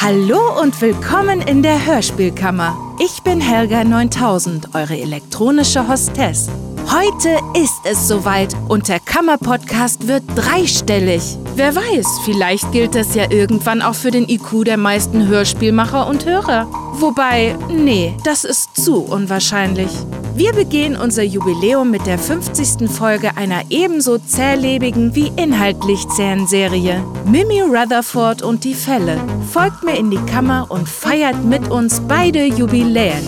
Hallo und willkommen in der Hörspielkammer. Ich bin Helga 9000, eure elektronische Hostess. Heute ist es soweit und der Kammerpodcast wird dreistellig. Wer weiß, vielleicht gilt das ja irgendwann auch für den IQ der meisten Hörspielmacher und Hörer. Wobei, nee, das ist zu unwahrscheinlich. Wir begehen unser Jubiläum mit der 50. Folge einer ebenso zählebigen wie inhaltlich zähen Serie. Mimi Rutherford und die Fälle. Folgt mir in die Kammer und feiert mit uns beide Jubiläen.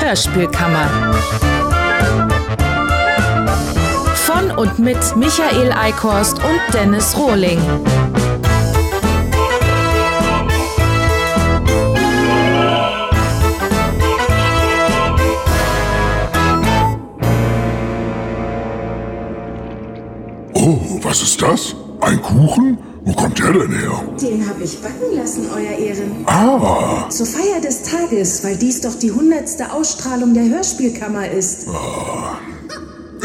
Hörspielkammer. Und mit Michael Eickhorst und Dennis Rohling. Oh, was ist das? Ein Kuchen? Wo kommt der denn her? Den habe ich backen lassen, Euer Ehren. Ah, Zur Feier des Tages, weil dies doch die hundertste Ausstrahlung der Hörspielkammer ist.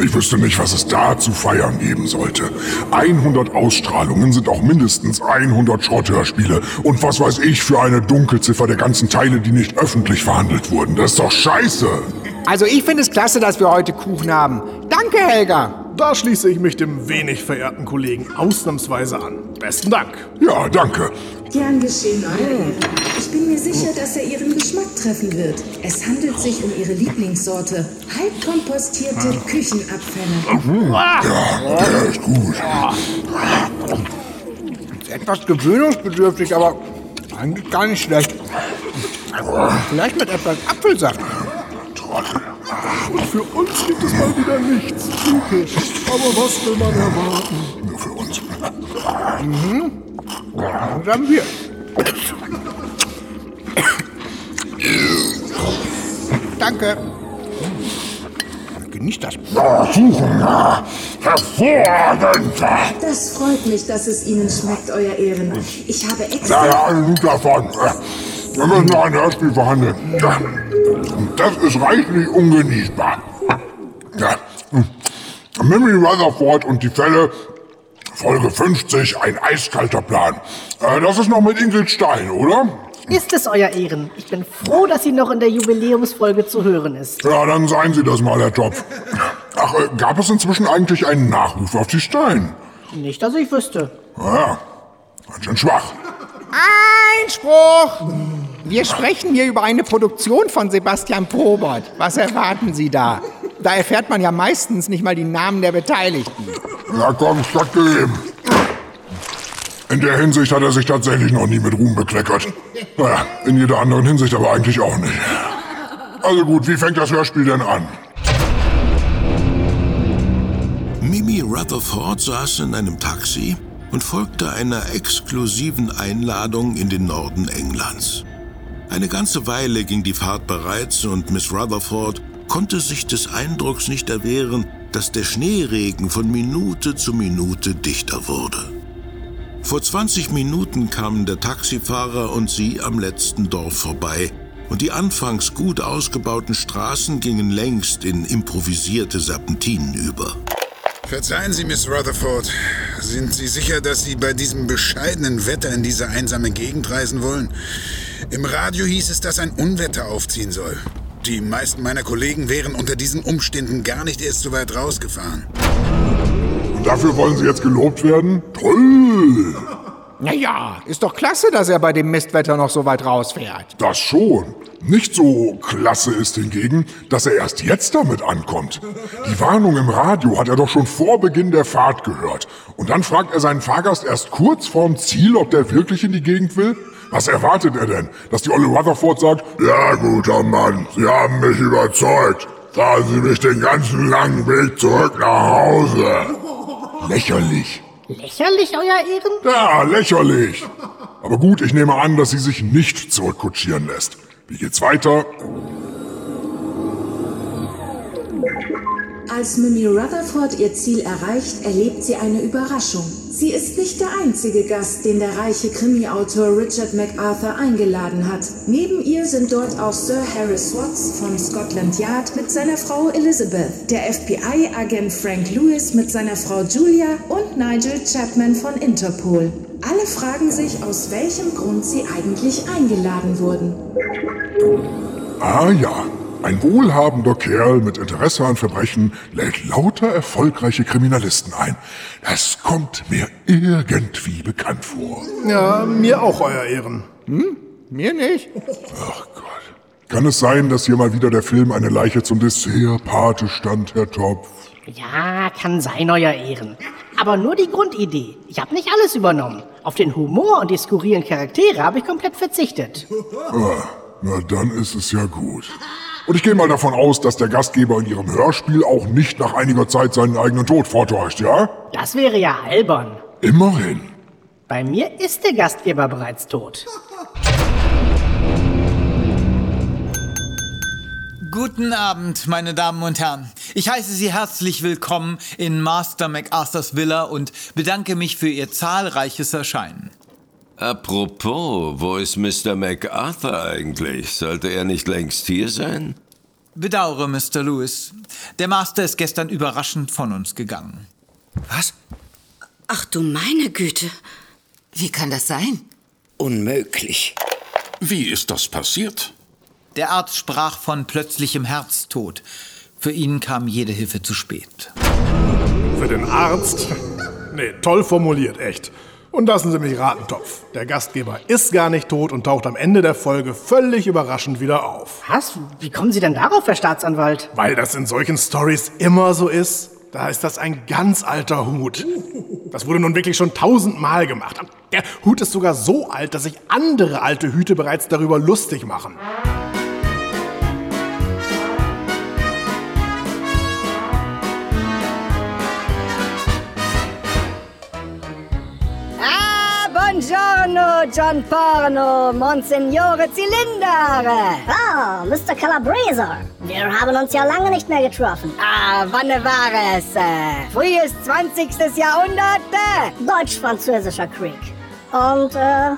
Ich wüsste nicht, was es da zu feiern geben sollte. 100 Ausstrahlungen sind auch mindestens 100 Schrotthörspiele. Und was weiß ich für eine Dunkelziffer der ganzen Teile, die nicht öffentlich verhandelt wurden. Das ist doch scheiße. Also ich finde es klasse, dass wir heute Kuchen haben. Danke, Helga. Da schließe ich mich dem wenig verehrten Kollegen ausnahmsweise an. Besten Dank. Ja, danke. Gern geschehen, Euer Ehren. Ich bin mir sicher, dass er Ihren Geschmack treffen wird. Es handelt sich um Ihre Lieblingssorte. Halbkompostierte Küchenabfälle. Der ist gut. Ist etwas gewöhnungsbedürftig, aber eigentlich gar nicht schlecht. Vielleicht mit etwas Apfelsaft. Und für uns gibt es mal wieder nichts. Typisch. Aber was will man erwarten? Nur für uns. Was haben wir? Danke. Genießt das. Ja. Hervorragend. Das freut mich, dass es Ihnen schmeckt, Euer Ehren. Ich habe extra... Ja, ja, davon. Wir müssen noch ein Hörspiel verhandeln. Ja. Das ist reichlich ungenießbar. Ja. Mimi Rutherford und die Fälle, Folge 50, ein eiskalter Plan. Äh, das ist noch mit Ingrid Stein, oder? Ist es, Euer Ehren. Ich bin froh, dass sie noch in der Jubiläumsfolge zu hören ist. Ja, dann seien Sie das mal, Herr Topf. Ach, äh, gab es inzwischen eigentlich einen Nachruf auf die Stein? Nicht, dass ich wüsste. Ja, ganz schön schwach. Einspruch! Wir sprechen hier über eine Produktion von Sebastian Probert. Was erwarten Sie da? Da erfährt man ja meistens nicht mal die Namen der Beteiligten. Ja, komm, stattgegeben. In der Hinsicht hat er sich tatsächlich noch nie mit Ruhm bekleckert. Naja, in jeder anderen Hinsicht aber eigentlich auch nicht. Also gut, wie fängt das Hörspiel denn an? Mimi Rutherford saß in einem Taxi und folgte einer exklusiven Einladung in den Norden Englands. Eine ganze Weile ging die Fahrt bereits und Miss Rutherford konnte sich des Eindrucks nicht erwehren, dass der Schneeregen von Minute zu Minute dichter wurde. Vor 20 Minuten kamen der Taxifahrer und sie am letzten Dorf vorbei, und die anfangs gut ausgebauten Straßen gingen längst in improvisierte Serpentinen über. Verzeihen Sie, Miss Rutherford. Sind Sie sicher, dass Sie bei diesem bescheidenen Wetter in diese einsame Gegend reisen wollen? Im Radio hieß es, dass ein Unwetter aufziehen soll. Die meisten meiner Kollegen wären unter diesen Umständen gar nicht erst so weit rausgefahren. Und dafür wollen Sie jetzt gelobt werden? Toll! Naja, ist doch klasse, dass er bei dem Mistwetter noch so weit rausfährt. Das schon. Nicht so klasse ist hingegen, dass er erst jetzt damit ankommt. Die Warnung im Radio hat er doch schon vor Beginn der Fahrt gehört. Und dann fragt er seinen Fahrgast erst kurz vorm Ziel, ob der wirklich in die Gegend will? Was erwartet er denn? Dass die Olle Rutherford sagt, ja, guter Mann, Sie haben mich überzeugt. Fahren Sie mich den ganzen langen Weg zurück nach Hause. Lächerlich. Lächerlich, Euer Ehren? Ja, lächerlich. Aber gut, ich nehme an, dass sie sich nicht zurückkutschieren lässt. Wie geht's weiter? Als Mimi Rutherford ihr Ziel erreicht, erlebt sie eine Überraschung. Sie ist nicht der einzige Gast, den der reiche Krimi-Autor Richard MacArthur eingeladen hat. Neben ihr sind dort auch Sir Harris Watts von Scotland Yard mit seiner Frau Elizabeth, der FBI-Agent Frank Lewis mit seiner Frau Julia und Nigel Chapman von Interpol. Alle fragen sich, aus welchem Grund sie eigentlich eingeladen wurden. Ah ja, ein wohlhabender Kerl mit Interesse an Verbrechen lädt lauter erfolgreiche Kriminalisten ein. Das kommt mir irgendwie bekannt vor. Ja, mir auch, Euer Ehren. Hm? Mir nicht. Ach Gott. Kann es sein, dass hier mal wieder der Film eine Leiche zum Dessert Pate stand, Herr Topf? Ja, kann sein, Euer Ehren. Aber nur die Grundidee. Ich habe nicht alles übernommen. Auf den Humor und die skurrilen Charaktere habe ich komplett verzichtet. Ah, na dann ist es ja gut. Und ich gehe mal davon aus, dass der Gastgeber in Ihrem Hörspiel auch nicht nach einiger Zeit seinen eigenen Tod vortäuscht, ja? Das wäre ja albern. Immerhin. Bei mir ist der Gastgeber bereits tot. Guten Abend, meine Damen und Herren. Ich heiße Sie herzlich willkommen in Master MacArthurs Villa und bedanke mich für Ihr zahlreiches Erscheinen. Apropos, wo ist Mr. MacArthur eigentlich? Sollte er nicht längst hier sein? Bedauere, Mr. Lewis. Der Master ist gestern überraschend von uns gegangen. Was? Ach du meine Güte. Wie kann das sein? Unmöglich. Wie ist das passiert? Der Arzt sprach von plötzlichem Herztod. Für ihn kam jede Hilfe zu spät. Für den Arzt? Nee, toll formuliert, echt. Und lassen Sie mich raten, Topf. Der Gastgeber ist gar nicht tot und taucht am Ende der Folge völlig überraschend wieder auf. Was? Wie kommen Sie denn darauf, Herr Staatsanwalt? Weil das in solchen Stories immer so ist. Da ist das ein ganz alter Hut. Das wurde nun wirklich schon tausendmal gemacht. Der Hut ist sogar so alt, dass sich andere alte Hüte bereits darüber lustig machen. Buongiorno, John Porno, Monsignore Zylindere. Ah, Mr. Calabrese. Wir haben uns ja lange nicht mehr getroffen. Ah, wann war es? Frühes 20. Jahrhundert? Deutsch-französischer Krieg. Und, äh,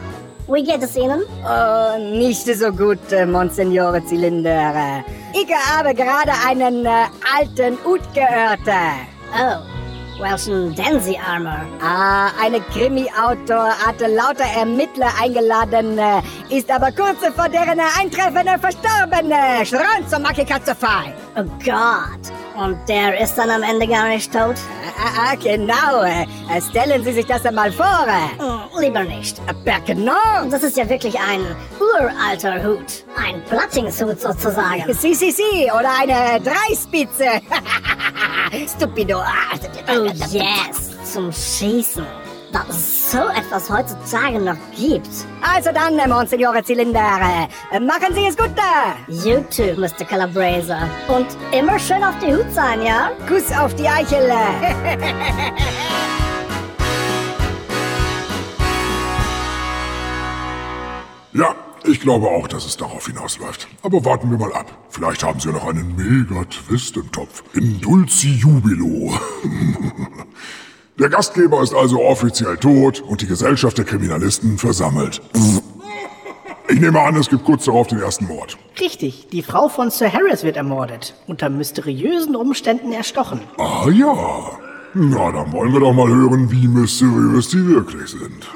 wie geht es Ihnen? Oh, nicht so gut, äh, Monsignore Zylindere. Ich habe gerade einen äh, alten Ut gehört. Oh. Welchen denn Sie, Armor? Ah, eine Krimi-Autor hatte lauter Ermittler eingeladen, äh, ist aber kurz vor deren Eintreffen verstorben. Äh, Schreien zum Makikatzefei. Oh Gott. Und der ist dann am Ende gar nicht tot? Ah, genau. Äh, stellen Sie sich das einmal vor. Hm, lieber nicht. Perkenon. Das ist ja wirklich ein uralter Hut. Ein Plattingshut sozusagen. Si, si, si. Oder eine Dreispitze. Stupido. Oh yes, zum Schießen. Dass es so etwas heutzutage noch gibt. Also dann, Monsignore Zylindere, machen Sie es gut da. You too, Mr. Calabrese. Und immer schön auf die Hut sein, ja? Kuss auf die Eichel. Ja, ich glaube auch, dass es darauf hinausläuft. Aber warten wir mal ab. Vielleicht haben sie ja noch einen Mega-Twist im Topf. In Dulci Jubilo. Der Gastgeber ist also offiziell tot und die Gesellschaft der Kriminalisten versammelt. Ich nehme an, es gibt kurz darauf den ersten Mord. Richtig, die Frau von Sir Harris wird ermordet. Unter mysteriösen Umständen erstochen. Ah ja. Na, dann wollen wir doch mal hören, wie mysteriös die wirklich sind.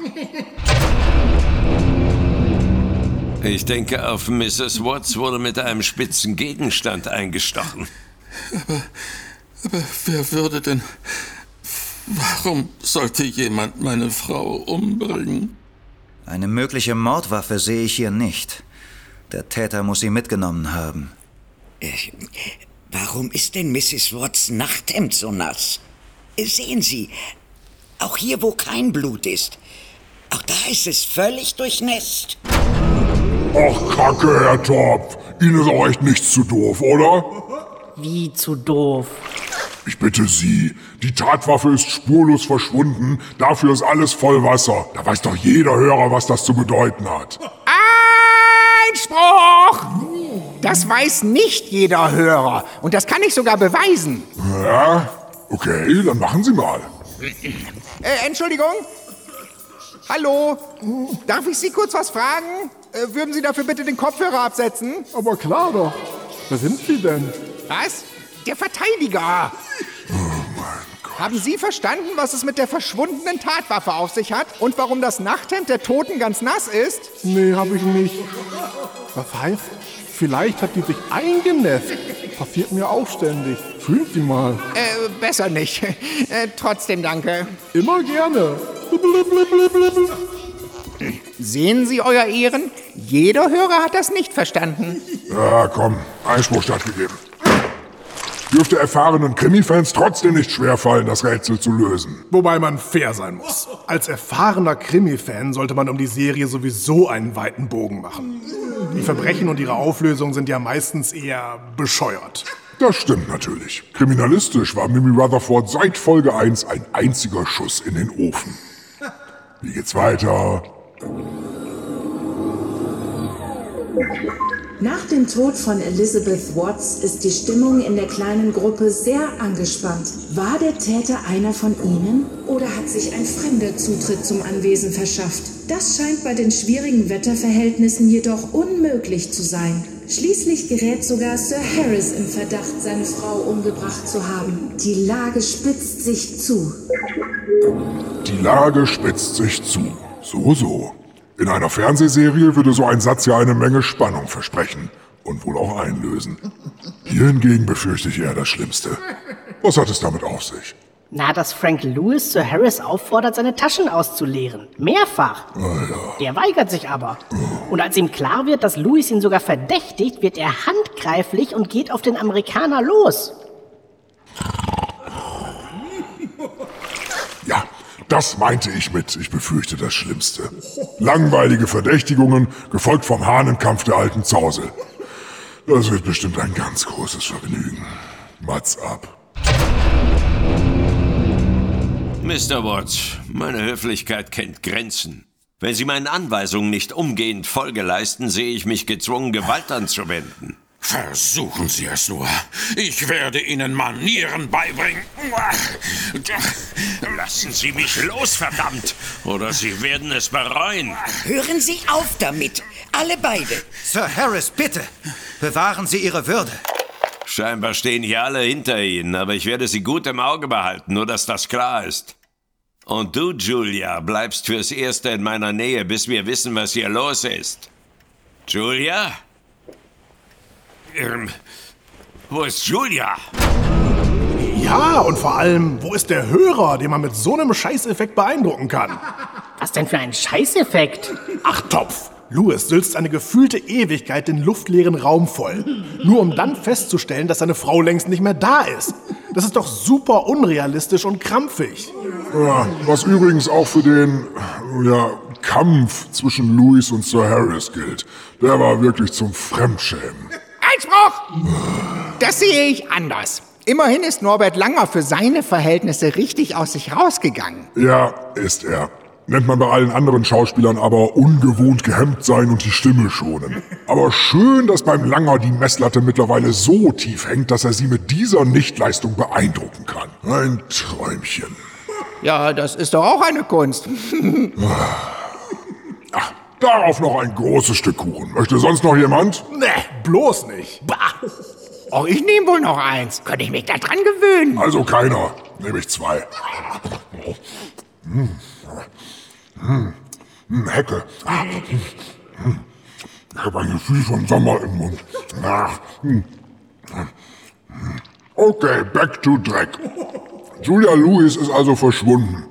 Ich denke, auf Mrs. Watts wurde mit einem spitzen Gegenstand eingestochen. Aber, aber wer würde denn... Warum sollte jemand meine Frau umbringen? Eine mögliche Mordwaffe sehe ich hier nicht. Der Täter muss sie mitgenommen haben. Äh, warum ist denn Mrs. Watts Nachthemd so nass? Sehen Sie, auch hier, wo kein Blut ist, auch da ist es völlig durchnässt. Ach, Kacke, Herr Topf. Ihnen ist auch echt nichts zu doof, oder? Wie zu doof? Ich bitte Sie, die Tatwaffe ist spurlos verschwunden, dafür ist alles voll Wasser. Da weiß doch jeder Hörer, was das zu bedeuten hat. Einspruch! Das weiß nicht jeder Hörer. Und das kann ich sogar beweisen. Ja, okay, dann machen Sie mal. Äh, Entschuldigung? Hallo? Darf ich Sie kurz was fragen? Äh, würden Sie dafür bitte den Kopfhörer absetzen? Aber klar doch. Wer sind Sie denn? Was? Der Verteidiger. Haben Sie verstanden, was es mit der verschwundenen Tatwaffe auf sich hat und warum das Nachthemd der Toten ganz nass ist? Nee, hab ich nicht. Was heißt, vielleicht hat die sich eingenässt. Passiert mir auch ständig. Fühlt sie mal. Äh, besser nicht. Äh, trotzdem danke. Immer gerne. Sehen Sie, Euer Ehren? Jeder Hörer hat das nicht verstanden. Ja, komm, Einspruch stattgegeben. Dürfte erfahrenen Krimi-Fans trotzdem nicht schwerfallen, das Rätsel zu lösen. Wobei man fair sein muss. Als erfahrener Krimi-Fan sollte man um die Serie sowieso einen weiten Bogen machen. Die Verbrechen und ihre Auflösung sind ja meistens eher bescheuert. Das stimmt natürlich. Kriminalistisch war Mimi Rutherford seit Folge 1 ein einziger Schuss in den Ofen. Wie geht's weiter? Nach dem Tod von Elizabeth Watts ist die Stimmung in der kleinen Gruppe sehr angespannt. War der Täter einer von Ihnen oder hat sich ein Fremder Zutritt zum Anwesen verschafft? Das scheint bei den schwierigen Wetterverhältnissen jedoch unmöglich zu sein. Schließlich gerät sogar Sir Harris in Verdacht, seine Frau umgebracht zu haben. Die Lage spitzt sich zu. Die Lage spitzt sich zu. So, so. In einer Fernsehserie würde so ein Satz ja eine Menge Spannung versprechen und wohl auch einlösen. Hier hingegen befürchte ich eher das Schlimmste. Was hat es damit auf sich? Na, dass Frank Lewis Sir Harris auffordert, seine Taschen auszuleeren. Mehrfach. Ah, Der weigert sich aber. Und als ihm klar wird, dass Lewis ihn sogar verdächtigt, wird er handgreiflich und geht auf den Amerikaner los. Ja, das meinte ich mit, ich befürchte das Schlimmste. Langweilige Verdächtigungen, gefolgt vom Hahnenkampf der alten Zausel. Das wird bestimmt ein ganz großes Vergnügen. Mats ab. Mr. Watts, meine Höflichkeit kennt Grenzen. Wenn Sie meinen Anweisungen nicht umgehend Folge leisten, sehe ich mich gezwungen, Gewalt anzuwenden. Versuchen Sie es nur. Ich werde Ihnen Manieren beibringen. Lassen Sie mich los, verdammt! Oder Sie werden es bereuen. Hören Sie auf damit. Alle beide. Sir Harris, bitte. Bewahren Sie Ihre Würde. Scheinbar stehen hier alle hinter Ihnen, aber ich werde Sie gut im Auge behalten, nur dass das klar ist. Und du, Julia, bleibst fürs Erste in meiner Nähe, bis wir wissen, was hier los ist. Julia? Ähm, wo ist Julia? Ja, und vor allem, wo ist der Hörer, den man mit so einem Scheißeffekt beeindrucken kann? Was denn für ein Scheißeffekt? Ach, Topf! Louis sülzt eine gefühlte Ewigkeit den luftleeren Raum voll. Nur um dann festzustellen, dass seine Frau längst nicht mehr da ist. Das ist doch super unrealistisch und krampfig. Ja, was übrigens auch für den ja, Kampf zwischen Louis und Sir Harris gilt. Der war wirklich zum Fremdschämen. Einspruch! Das sehe ich anders. Immerhin ist Norbert Langer für seine Verhältnisse richtig aus sich rausgegangen. Ja, ist er. Nennt man bei allen anderen Schauspielern aber ungewohnt gehemmt sein und die Stimme schonen. Aber schön, dass beim Langer die Messlatte mittlerweile so tief hängt, dass er sie mit dieser Nichtleistung beeindrucken kann. Ein Träumchen. Ja, das ist doch auch eine Kunst. Ach, darauf noch ein großes Stück Kuchen. Möchte sonst noch jemand? Nee, bloß nicht. Bah. Oh, ich nehme wohl noch eins. Könnte ich mich da dran gewöhnen? Also keiner. Nehme ich zwei. Hm. Hm. Hm, Hecke. Hm. Ich habe ein Gefühl von Sommer im Mund. Hm. Okay, back to Dreck. Julia Lewis ist also verschwunden.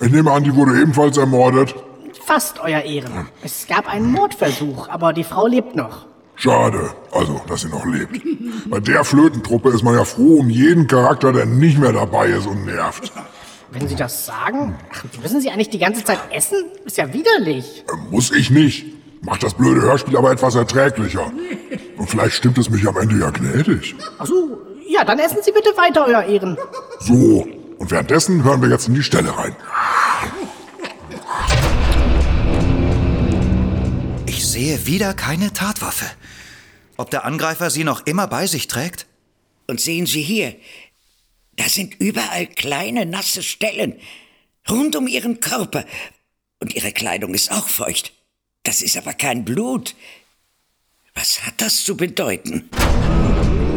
Ich nehme an, die wurde ebenfalls ermordet. Fast, Euer Ehren. Es gab einen Mordversuch, aber die Frau lebt noch. Schade, also, dass sie noch lebt. Bei der Flötentruppe ist man ja froh um jeden Charakter, der nicht mehr dabei ist und nervt. Wenn Sie das sagen, müssen Sie eigentlich die ganze Zeit essen? Ist ja widerlich. Muss ich nicht. Macht das blöde Hörspiel aber etwas erträglicher. Und vielleicht stimmt es mich am Ende ja gnädig. Ach so, ja, dann essen Sie bitte weiter, Euer Ehren. So, und währenddessen hören wir jetzt in die Stelle rein. Sehe wieder keine Tatwaffe. Ob der Angreifer sie noch immer bei sich trägt? Und sehen Sie hier, Da sind überall kleine, nasse Stellen. Rund um ihren Körper. Und ihre Kleidung ist auch feucht. Das ist aber kein Blut. Was hat das zu bedeuten?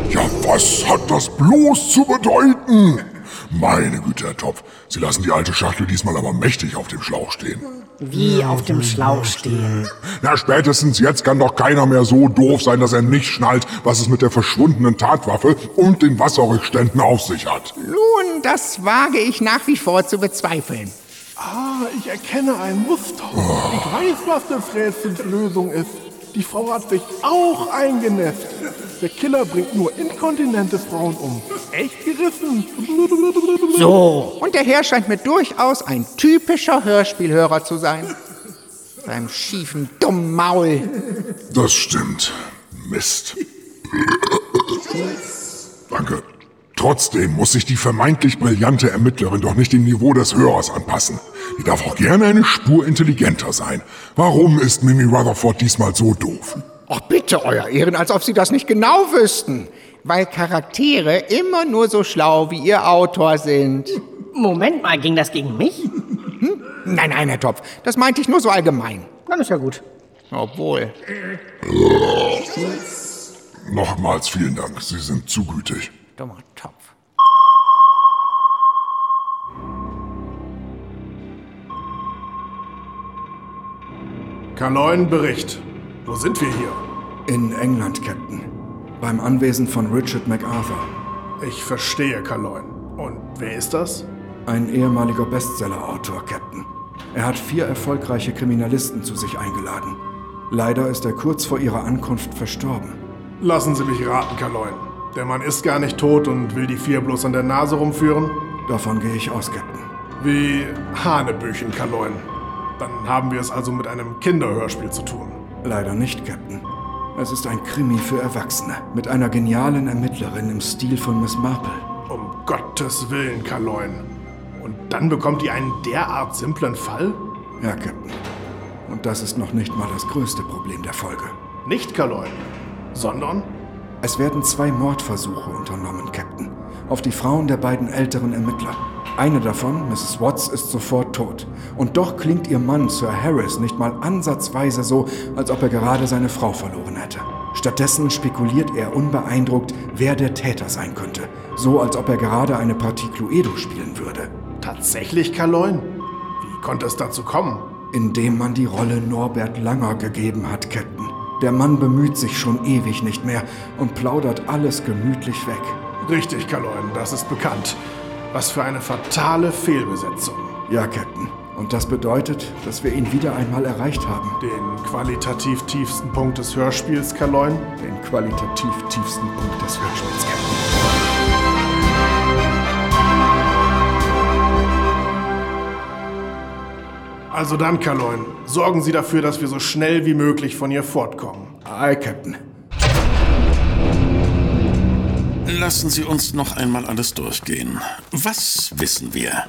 Ja, was hat das bloß zu bedeuten? Meine Güte, Herr Topf, Sie lassen die alte Schachtel diesmal aber mächtig auf dem Schlauch stehen. Wie auf dem Schlauch stehen. Na, spätestens jetzt kann doch keiner mehr so doof sein, dass er nicht schnallt, was es mit der verschwundenen Tatwaffe und den Wasserrückständen auf sich hat. Nun, das wage ich nach wie vor zu bezweifeln. Ah, ich erkenne ein Muster. Ich weiß, was des Rätsels Lösung ist. Die Frau hat sich auch eingenässt. Der Killer bringt nur inkontinente Frauen um. Echt gerissen. So. Und der Herr scheint mir durchaus ein typischer Hörspielhörer zu sein. Beim schiefen, dummen Maul. Das stimmt. Mist. Danke. Trotzdem muss sich die vermeintlich brillante Ermittlerin doch nicht dem Niveau des Hörers anpassen. Die darf auch gerne eine Spur intelligenter sein. Warum ist Mimi Rutherford diesmal so doof? Ach bitte, Euer Ehren, als ob Sie das nicht genau wüssten. Weil Charaktere immer nur so schlau wie ihr Autor sind. Moment mal, ging das gegen mich? Hm? Nein, nein, Herr Topf, das meinte ich nur so allgemein. Dann ist ja gut. Obwohl. Nochmals vielen Dank, Sie sind zu gütig. Dummer Topf. Kaloin Bericht. Wo sind wir hier? In England, Captain. Beim Anwesen von Richard MacArthur. Ich verstehe, Kaloin. Und wer ist das? Ein ehemaliger Bestseller-Autor, Captain. Er hat vier erfolgreiche Kriminalisten zu sich eingeladen. Leider ist er kurz vor ihrer Ankunft verstorben. Lassen Sie mich raten, Kaloin. Der Mann ist gar nicht tot und will die vier bloß an der Nase rumführen? Davon gehe ich aus, Captain. Wie Hanebüchen, Kaloin. Dann haben wir es also mit einem Kinderhörspiel zu tun. Leider nicht, Captain. Es ist ein Krimi für Erwachsene mit einer genialen Ermittlerin im Stil von Miss Marple. Um Gottes Willen, Kaloin. Und dann bekommt ihr einen derart simplen Fall? Ja, Captain. Und das ist noch nicht mal das größte Problem der Folge. Nicht Kaloin, sondern? Es werden zwei Mordversuche unternommen, Captain. Auf die Frauen der beiden älteren Ermittler. Eine davon, Mrs. Watts, ist sofort tot. Und doch klingt ihr Mann, Sir Harris, nicht mal ansatzweise so, als ob er gerade seine Frau verloren hätte. Stattdessen spekuliert er unbeeindruckt, wer der Täter sein könnte. So, als ob er gerade eine Partie Cluedo spielen würde. Tatsächlich, Kaloin? Wie konnte es dazu kommen? Indem man die Rolle Norbert Langer gegeben hat, Captain. Der Mann bemüht sich schon ewig nicht mehr und plaudert alles gemütlich weg. Richtig, Kaloin, das ist bekannt. Was für eine fatale Fehlbesetzung. Ja, Captain. Und das bedeutet, dass wir ihn wieder einmal erreicht haben. Den qualitativ tiefsten Punkt des Hörspiels, Kaloin? Den qualitativ tiefsten Punkt des Hörspiels, Captain. Also dann, Kaloin, sorgen Sie dafür, dass wir so schnell wie möglich von ihr fortkommen. Aye, Captain. Lassen Sie uns noch einmal alles durchgehen. Was wissen wir?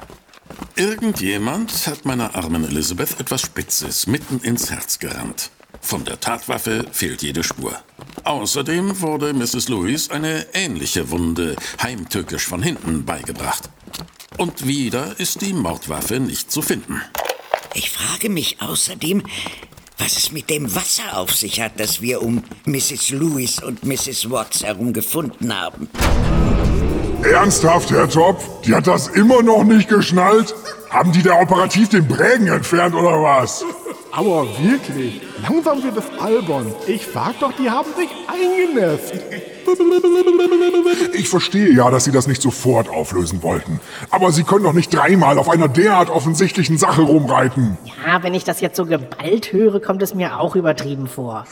Irgendjemand hat meiner armen Elizabeth etwas Spitzes mitten ins Herz gerammt. Von der Tatwaffe fehlt jede Spur. Außerdem wurde Mrs. Lewis eine ähnliche Wunde heimtückisch von hinten beigebracht. Und wieder ist die Mordwaffe nicht zu finden. Ich frage mich außerdem, was es mit dem Wasser auf sich hat, das wir um Mrs. Lewis und Mrs. Watts herum gefunden haben. Ernsthaft, Herr Topf? Die hat das immer noch nicht geschnallt? Haben die da operativ den Prägen entfernt oder was? Aber wirklich, langsam wird es albern. Ich sag doch, die haben sich eingenässt. Ich verstehe ja, dass Sie das nicht sofort auflösen wollten. Aber Sie können doch nicht dreimal auf einer derart offensichtlichen Sache rumreiten. Ja, wenn ich das jetzt so geballt höre, kommt es mir auch übertrieben vor.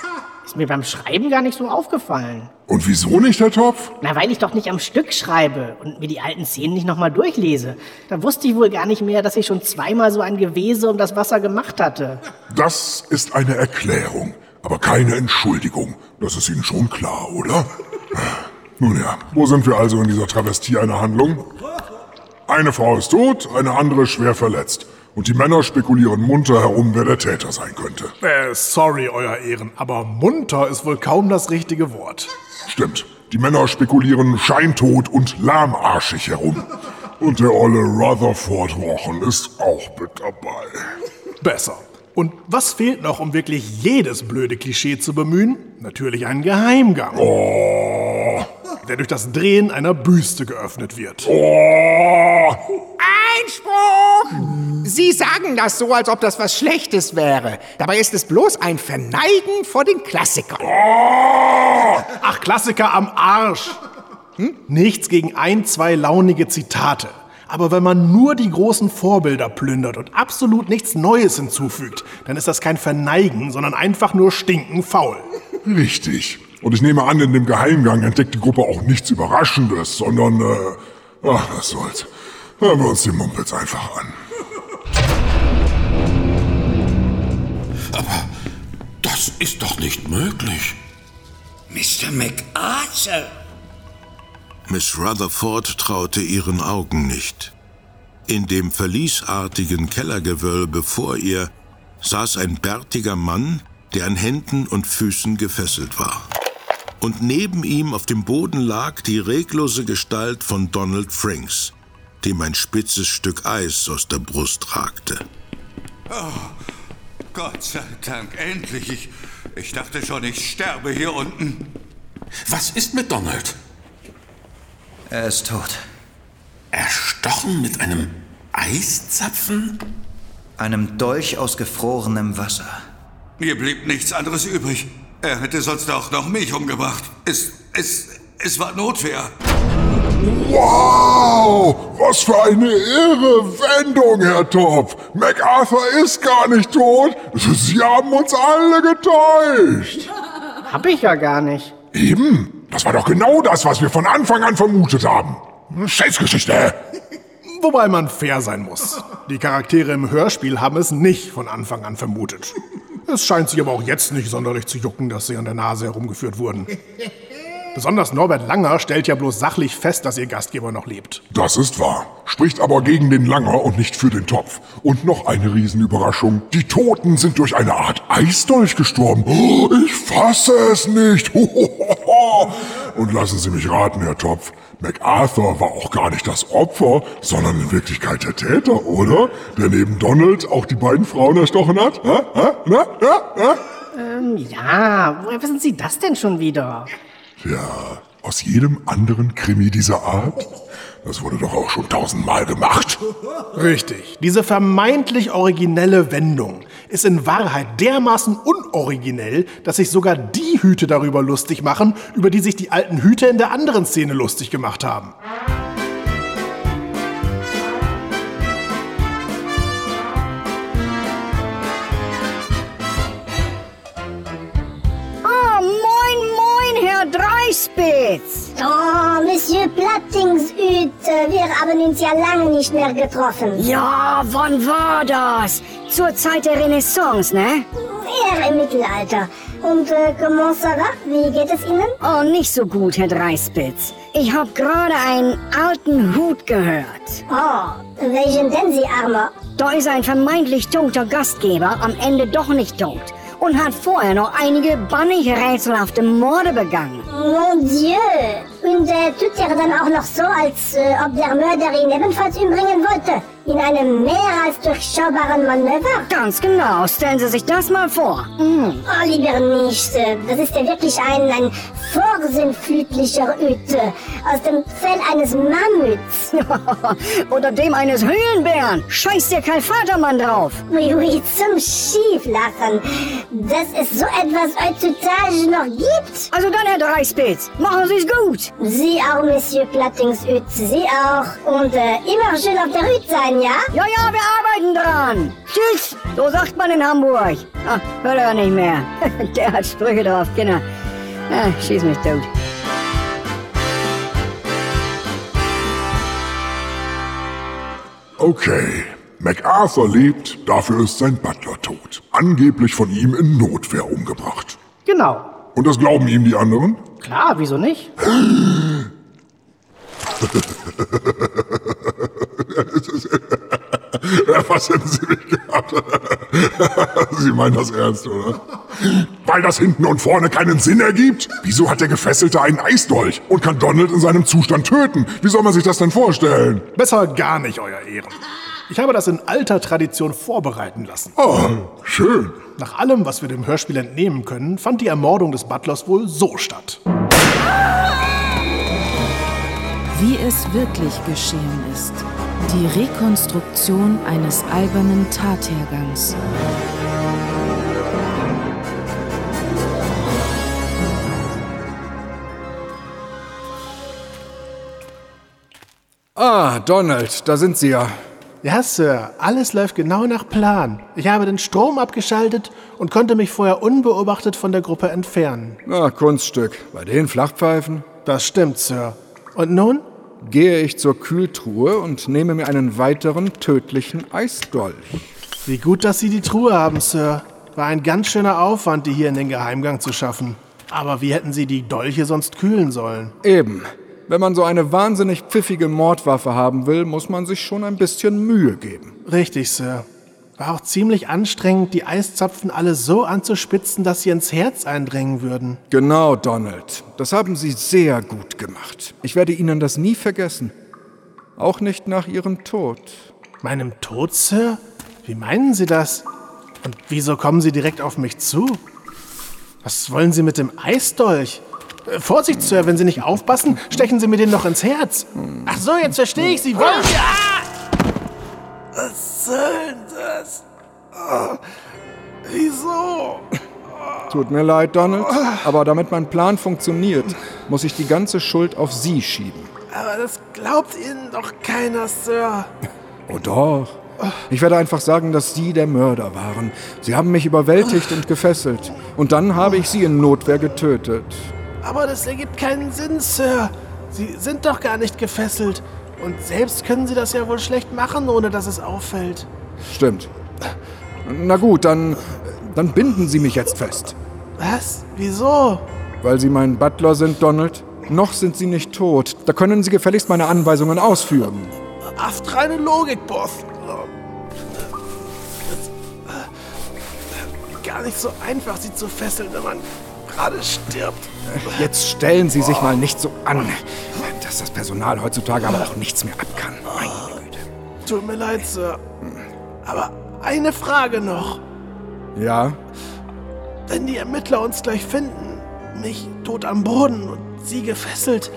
Ist mir beim Schreiben gar nicht so aufgefallen. Und wieso nicht, Herr Topf? Na, weil ich doch nicht am Stück schreibe und mir die alten Szenen nicht nochmal durchlese. Da wusste ich wohl gar nicht mehr, dass ich schon zweimal so ein Gewese um das Wasser gemacht hatte. Das ist eine Erklärung, aber keine Entschuldigung. Das ist Ihnen schon klar, oder? Nun ja, wo sind wir also in dieser Travestie einer Handlung? Eine Frau ist tot, eine andere schwer verletzt. Und die Männer spekulieren munter herum, wer der Täter sein könnte. Äh, sorry, Euer Ehren, aber munter ist wohl kaum das richtige Wort. Stimmt. Die Männer spekulieren scheintot und lahmarschig herum. Und der olle Rutherford Wochen ist auch mit dabei. Besser. Und was fehlt noch, um wirklich jedes blöde Klischee zu bemühen? Natürlich ein Geheimgang. Oh. Der durch das Drehen einer Büste geöffnet wird. Oh. Einspruch! Sie sagen das so, als ob das was Schlechtes wäre. Dabei ist es bloß ein Verneigen vor den Klassikern. Oh. Ach, Klassiker am Arsch. Hm? Nichts gegen ein, zwei launige Zitate. Aber wenn man nur die großen Vorbilder plündert und absolut nichts Neues hinzufügt, dann ist das kein Verneigen, sondern einfach nur stinken faul. Richtig. Und ich nehme an, in dem Geheimgang entdeckt die Gruppe auch nichts Überraschendes, sondern, äh, ach, was soll's. Hören wir uns die Mumpels einfach an. Aber das ist doch nicht möglich. Mr. MacArthur! Miss Rutherford traute ihren Augen nicht. In dem verliesartigen Kellergewölbe vor ihr saß ein bärtiger Mann, der an Händen und Füßen gefesselt war. Und neben ihm auf dem Boden lag die reglose Gestalt von Donald Franks, dem ein spitzes Stück Eis aus der Brust ragte. Oh, Gott sei Dank, endlich. Ich, ich dachte schon, ich sterbe hier unten. Was ist mit Donald? Er ist tot. Erstochen mit einem Eiszapfen? Einem Dolch aus gefrorenem Wasser. Mir blieb nichts anderes übrig. Er hätte sonst auch noch mich umgebracht. Es, es, es war Notwehr. Wow! Was für eine irre Wendung, Herr Topf! MacArthur ist gar nicht tot! Sie haben uns alle getäuscht! Hab ich ja gar nicht. Eben! Das war doch genau das, was wir von Anfang an vermutet haben. Scheißgeschichte! Wobei man fair sein muss. Die Charaktere im Hörspiel haben es nicht von Anfang an vermutet. Es scheint sie aber auch jetzt nicht sonderlich zu jucken, dass sie an der Nase herumgeführt wurden. Besonders Norbert Langer stellt ja bloß sachlich fest, dass ihr Gastgeber noch lebt. Das ist wahr. Spricht aber gegen den Langer und nicht für den Topf. Und noch eine Riesenüberraschung. Die Toten sind durch eine Art Eisdolch gestorben. Oh, ich fasse es nicht. Und lassen Sie mich raten, Herr Topf. MacArthur war auch gar nicht das Opfer, sondern in Wirklichkeit der Täter, oder? Der neben Donald auch die beiden Frauen erstochen hat? Ha? Ha? Na? Ja? Ja? Ähm, ja, woher wissen Sie das denn schon wieder? Ja, aus jedem anderen Krimi dieser Art? Das wurde doch auch schon tausendmal gemacht. Richtig. Diese vermeintlich originelle Wendung ist in Wahrheit dermaßen unoriginell, dass sich sogar die Hüte darüber lustig machen, über die sich die alten Hüte in der anderen Szene lustig gemacht haben. Dreispitz. Oh, Monsieur Plattingshüt, wir haben uns ja lange nicht mehr getroffen. Ja, wann war das? Zur Zeit der Renaissance, ne? Eher im Mittelalter. Und äh, comment ça va? Wie geht es Ihnen? Oh, nicht so gut, Herr Dreispitz. Ich hab gerade einen alten Hut gehört. Oh, welchen denn, Sie Armer? Da ist ein vermeintlich toter Gastgeber am Ende doch nicht tot und hat vorher noch einige bannig rätselhafte Morde begangen. Mon Dieu! Und äh, tut er dann auch noch so, als äh, ob der Mörder ihn ebenfalls umbringen wollte? In einem mehr als durchschaubaren Manöver? Ganz genau. Stellen Sie sich das mal vor. Mhm. Oh, lieber nicht. Das ist ja wirklich ein, ein vorsinnflutlicher Hüte aus dem Fell eines Mammuts. Oder dem eines Höhlenbären. Scheiß der Karl Vatermann drauf. Oui, oui, zum Schieflachen. Dass es so etwas heutzutage noch gibt. Also dann, Herr Dreispitz, machen Sie es gut. Sie auch, Monsieur Plattingshüt. Sie auch. Und äh, immer schön auf der Hüt sein, ja? Ja, ja, wir arbeiten dran. Tschüss. So sagt man in Hamburg. Ach, hört er nicht mehr. der hat Sprüche drauf, Kinder. Ah, schieß mich tot. Okay. MacArthur lebt, dafür ist sein Butler tot. Angeblich von ihm in Notwehr umgebracht. Genau. Und das glauben ihm die anderen? Klar, wieso nicht? Was hätten Sie mich gehabt? Sie meinen das ernst, oder? Weil das hinten und vorne keinen Sinn ergibt? Wieso hat der Gefesselte einen Eisdolch und kann Donald in seinem Zustand töten? Wie soll man sich das denn vorstellen? Besser gar nicht, Euer Ehren. Ich habe das in alter Tradition vorbereiten lassen. Oh, schön. Nach allem, was wir dem Hörspiel entnehmen können, fand die Ermordung des Butlers wohl so statt. Wie es wirklich geschehen ist. Die Rekonstruktion eines albernen Tathergangs. Ah, Donald, da sind Sie ja. Ja, Sir, alles läuft genau nach Plan. Ich habe den Strom abgeschaltet und konnte mich vorher unbeobachtet von der Gruppe entfernen. Na, Kunststück. Bei den Flachpfeifen? Das stimmt, Sir. Und nun? Gehe ich zur Kühltruhe und nehme mir einen weiteren tödlichen Eisdolch. Wie gut, dass Sie die Truhe haben, Sir. War ein ganz schöner Aufwand, die hier in den Geheimgang zu schaffen. Aber wie hätten Sie die Dolche sonst kühlen sollen? Eben. Wenn man so eine wahnsinnig pfiffige Mordwaffe haben will, muss man sich schon ein bisschen Mühe geben. Richtig, Sir. War auch ziemlich anstrengend, die Eiszapfen alle so anzuspitzen, dass sie ins Herz eindringen würden. Genau, Donald. Das haben Sie sehr gut gemacht. Ich werde Ihnen das nie vergessen. Auch nicht nach Ihrem Tod. Meinem Tod, Sir? Wie meinen Sie das? Und wieso kommen Sie direkt auf mich zu? Was wollen Sie mit dem Eisdolch? Äh, Vorsicht, Sir, wenn Sie nicht aufpassen, stechen Sie mir den noch ins Herz. Ach so, jetzt verstehe ich Sie. Wollen Sie... Ah! Was soll denn das? Oh, wieso? Tut mir leid, Donald, aber damit mein Plan funktioniert, muss ich die ganze Schuld auf Sie schieben. Aber das glaubt Ihnen doch keiner, Sir. Oh doch. Ich werde einfach sagen, dass Sie der Mörder waren. Sie haben mich überwältigt und gefesselt. Und dann habe ich Sie in Notwehr getötet. Aber das ergibt keinen Sinn, Sir. Sie sind doch gar nicht gefesselt. Und selbst können Sie das ja wohl schlecht machen, ohne dass es auffällt. Stimmt. Na gut, dann, dann binden Sie mich jetzt fest. Was? Wieso? Weil Sie mein Butler sind, Donald. Noch sind Sie nicht tot. Da können Sie gefälligst meine Anweisungen ausführen. Astreine Logik, Boss. Gar nicht so einfach, Sie zu fesseln, wenn man gerade stirbt. Jetzt stellen Sie sich mal nicht so an, dass das Personal heutzutage aber auch nichts mehr ab kann. Meine Güte. Tut mir leid, Sir. Aber eine Frage noch. Ja? Wenn die Ermittler uns gleich finden, mich tot am Boden und Sie gefesselt,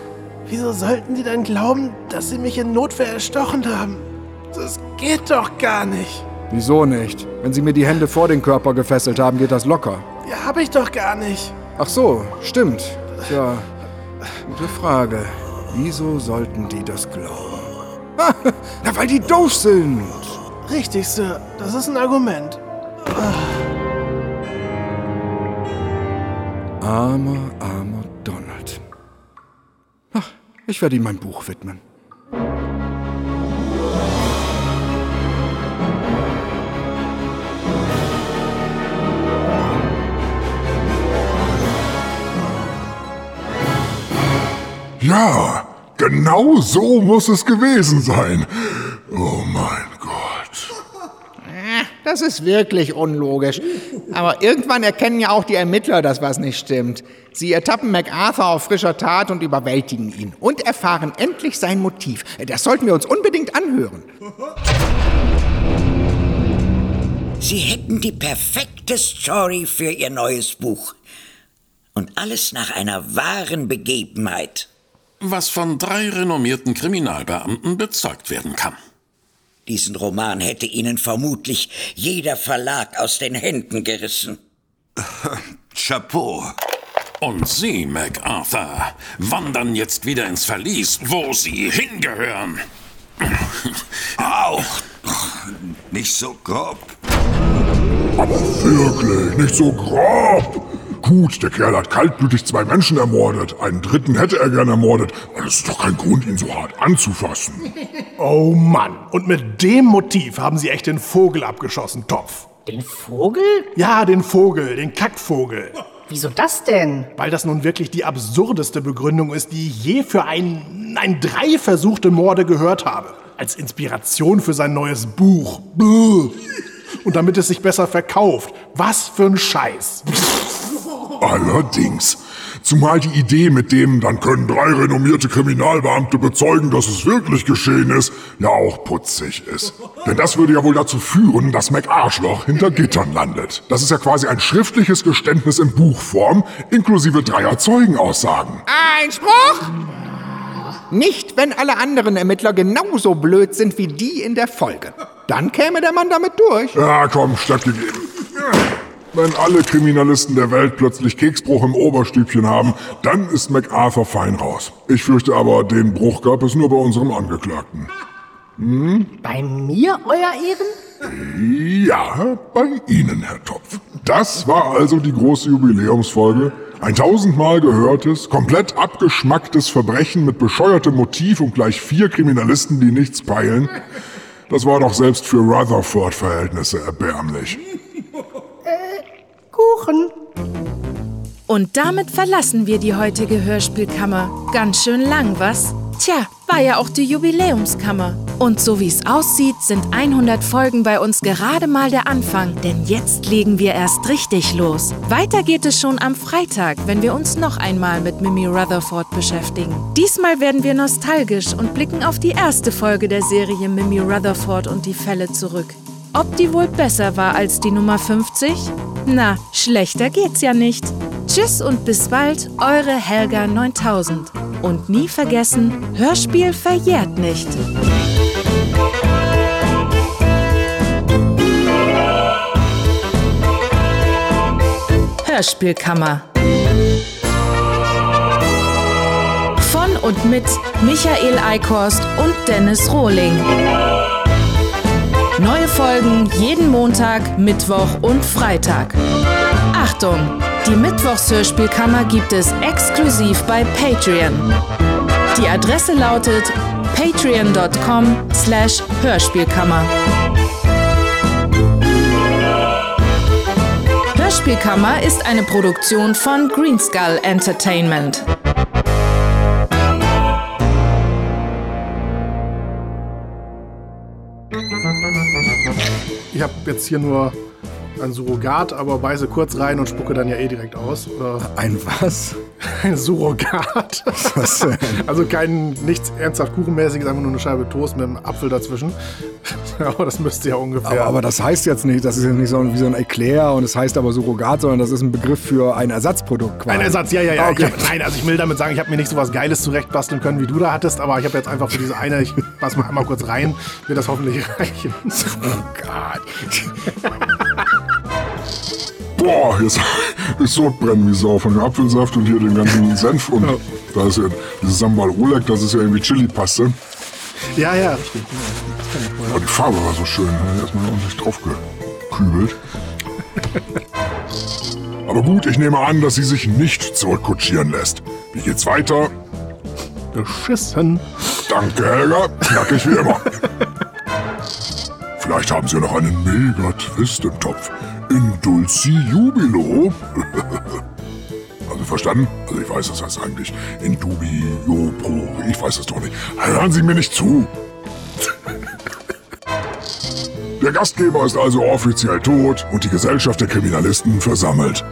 wieso sollten die dann glauben, dass Sie mich in Notwehr erstochen haben? Das geht doch gar nicht. Wieso nicht? Wenn Sie mir die Hände vor den Körper gefesselt haben, geht das locker. Ja, hab ich doch gar nicht. Ach so, stimmt. Ja, gute Frage. Wieso sollten die das glauben? Na, weil die doof sind. Richtig, Sir. Das ist ein Argument. Armer, armer Donald. Ach, ich werde ihm mein Buch widmen. Ja, genau so muss es gewesen sein. Oh mein Gott. Das ist wirklich unlogisch. Aber irgendwann erkennen ja auch die Ermittler, dass was nicht stimmt. Sie ertappen MacArthur auf frischer Tat und überwältigen ihn. Und erfahren endlich sein Motiv. Das sollten wir uns unbedingt anhören. Sie hätten die perfekte Story für Ihr neues Buch. Und alles nach einer wahren Begebenheit. Was von drei renommierten Kriminalbeamten bezeugt werden kann. Diesen Roman hätte Ihnen vermutlich jeder Verlag aus den Händen gerissen. Chapeau. Und Sie, MacArthur, wandern jetzt wieder ins Verlies, wo Sie hingehören. Auch nicht so grob. Aber wirklich, nicht so grob. Gut, der Kerl hat kaltblütig zwei Menschen ermordet. Einen dritten hätte er gern ermordet. Aber das ist doch kein Grund, ihn so hart anzufassen. Oh Mann. Und mit dem Motiv haben Sie echt den Vogel abgeschossen, Topf. Den Vogel? Ja, den Vogel, den Kackvogel. Wieso das denn? Weil das nun wirklich die absurdeste Begründung ist, die ich je für ein, ein drei versuchte Morde gehört habe. als Inspiration für sein neues Buch. Und damit es sich besser verkauft. Was für ein Scheiß. Allerdings. Zumal die Idee mit dem, dann können drei renommierte Kriminalbeamte bezeugen, dass es wirklich geschehen ist, ja auch putzig ist. Denn das würde ja wohl dazu führen, dass McArschloch hinter Gittern landet. Das ist ja quasi ein schriftliches Geständnis in Buchform, inklusive dreier Zeugenaussagen. Einspruch? Nicht, wenn alle anderen Ermittler genauso blöd sind wie die in der Folge. Dann käme der Mann damit durch. Ja, komm, stattgegeben. Wenn alle Kriminalisten der Welt plötzlich Keksbruch im Oberstübchen haben, dann ist MacArthur fein raus. Ich fürchte aber, den Bruch gab es nur bei unserem Angeklagten. Hm? Bei mir, Euer Ehren? Ja, bei Ihnen, Herr Topf. Das war also die große Jubiläumsfolge. Ein tausendmal gehörtes, komplett abgeschmacktes Verbrechen mit bescheuertem Motiv und gleich vier Kriminalisten, die nichts peilen. Das war doch selbst für Rutherford-Verhältnisse erbärmlich. Kuchen. Und damit verlassen wir die heutige Hörspielkammer. Ganz schön lang, was? Tja, war ja auch die Jubiläumskammer. Und so wie es aussieht, sind 100 Folgen bei uns gerade mal der Anfang, denn jetzt legen wir erst richtig los. Weiter geht es schon am Freitag, wenn wir uns noch einmal mit Mimi Rutherford beschäftigen. Diesmal werden wir nostalgisch und blicken auf die erste Folge der Serie Mimi Rutherford und die Fälle zurück. Ob die wohl besser war als die Nummer 50? Na, schlechter geht's ja nicht. Tschüss und bis bald, eure Helga 9000. Und nie vergessen, Hörspiel verjährt nicht. Hörspielkammer. Von und mit Michael Eickhorst und Dennis Rohling. Folgen jeden Montag, Mittwoch und Freitag. Achtung! Die Mittwochshörspielkammer gibt es exklusiv bei Patreon. Die Adresse lautet patreon.com slash Hörspielkammer. Hörspielkammer ist eine Produktion von Greenskull Entertainment. Ich habe jetzt hier nur ein Surrogat, aber beiße kurz rein und spucke dann ja eh direkt aus. Oder Ein was? Ein Surrogat. Was denn? Also kein nichts ernsthaft kuchenmäßiges, einfach nur eine Scheibe Toast mit einem Apfel dazwischen. aber das müsste ja ungefähr. Aber, aber das heißt jetzt nicht, das ist ja nicht so wie so ein Eclair und es heißt aber Surrogat, sondern das ist ein Begriff für ein Ersatzprodukt quasi. Ein Ersatz, ja, ja, ja. Ah, Okay. Hab, nein, also ich will damit sagen, ich habe mir nicht so was Geiles zurechtbasteln können, wie du da hattest, aber ich habe jetzt einfach für diese eine, ich passe mal einmal kurz rein, wird das hoffentlich reichen. Surrogat. Boah, jetzt ist Sodbrennen wie Sau von dem Apfelsaft und hier den ganzen Senf und da ist ja dieses Sambal Oleg, das ist ja irgendwie Chili-Paste. Ja, ja. Aber die Farbe war so schön, da erstmal ordentlich drauf gekübelt. Aber gut, ich nehme an, dass sie sich nicht zurückkutschieren lässt. Wie geht's weiter? Beschissen. Danke, Helga. Knackig wie immer. Vielleicht haben sie ja noch einen Mega-Twist im Topf. Dulci Jubilo. also verstanden? Also ich weiß, das heißt eigentlich in dubio pro. Ich weiß es doch nicht. Hören Sie mir nicht zu. Der Gastgeber ist also offiziell tot und die Gesellschaft der Kriminalisten versammelt.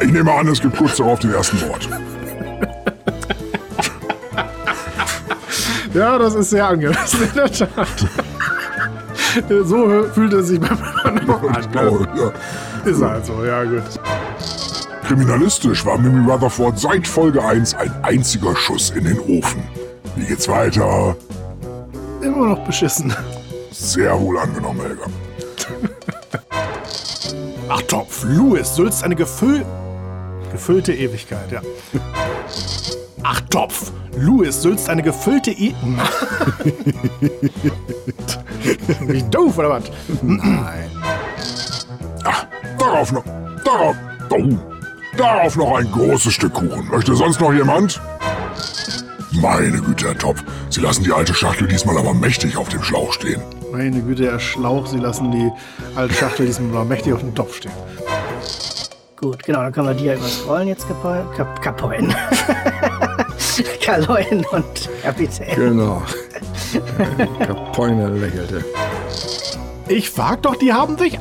Ich nehme an, es gibt kurz darauf den ersten Mord. Ja, das ist sehr angemessen, in der Tat. so fühlt es sich beim anderen auch an. Genau, ja. Ist halt so, ja gut. Kriminalistisch war Mimi Rutherford seit Folge 1 ein einziger Schuss in den Ofen. Wie geht's weiter? Immer noch beschissen. Sehr wohl angenommen, Helga. Ach Topf, Louis, Sülzt eine gefüll gefüllte Ewigkeit, ja. Ach Topf, Louis, Sülzt eine gefüllte E... Wie doof, oder was? Nein. Darauf noch. Darauf. Oh, darauf noch ein großes Stück Kuchen. Möchte sonst noch jemand? Meine Güte, Herr Topf. Sie lassen die alte Schachtel diesmal aber mächtig auf dem Schlauch stehen. Meine Güte, Herr Schlauch, Sie lassen die alte Schachtel diesmal mächtig auf dem Topf stehen. Gut, genau, dann können wir die ja überscrollen jetzt kapoin. Kap kapoin. Kaloin und Kapitän. Genau. Kapoine lächelte. Ich frag doch, die haben sich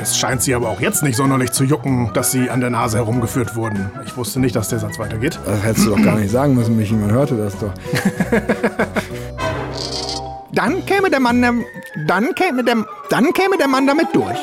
Es scheint sie aber auch jetzt nicht sonderlich zu jucken, dass sie an der Nase herumgeführt wurden. Ich wusste nicht, dass der Satz weitergeht. Das hättest du doch gar nicht sagen müssen, Michi. Man hörte das doch. Dann käme der Mann, dann käme der, dann käme der Mann damit durch.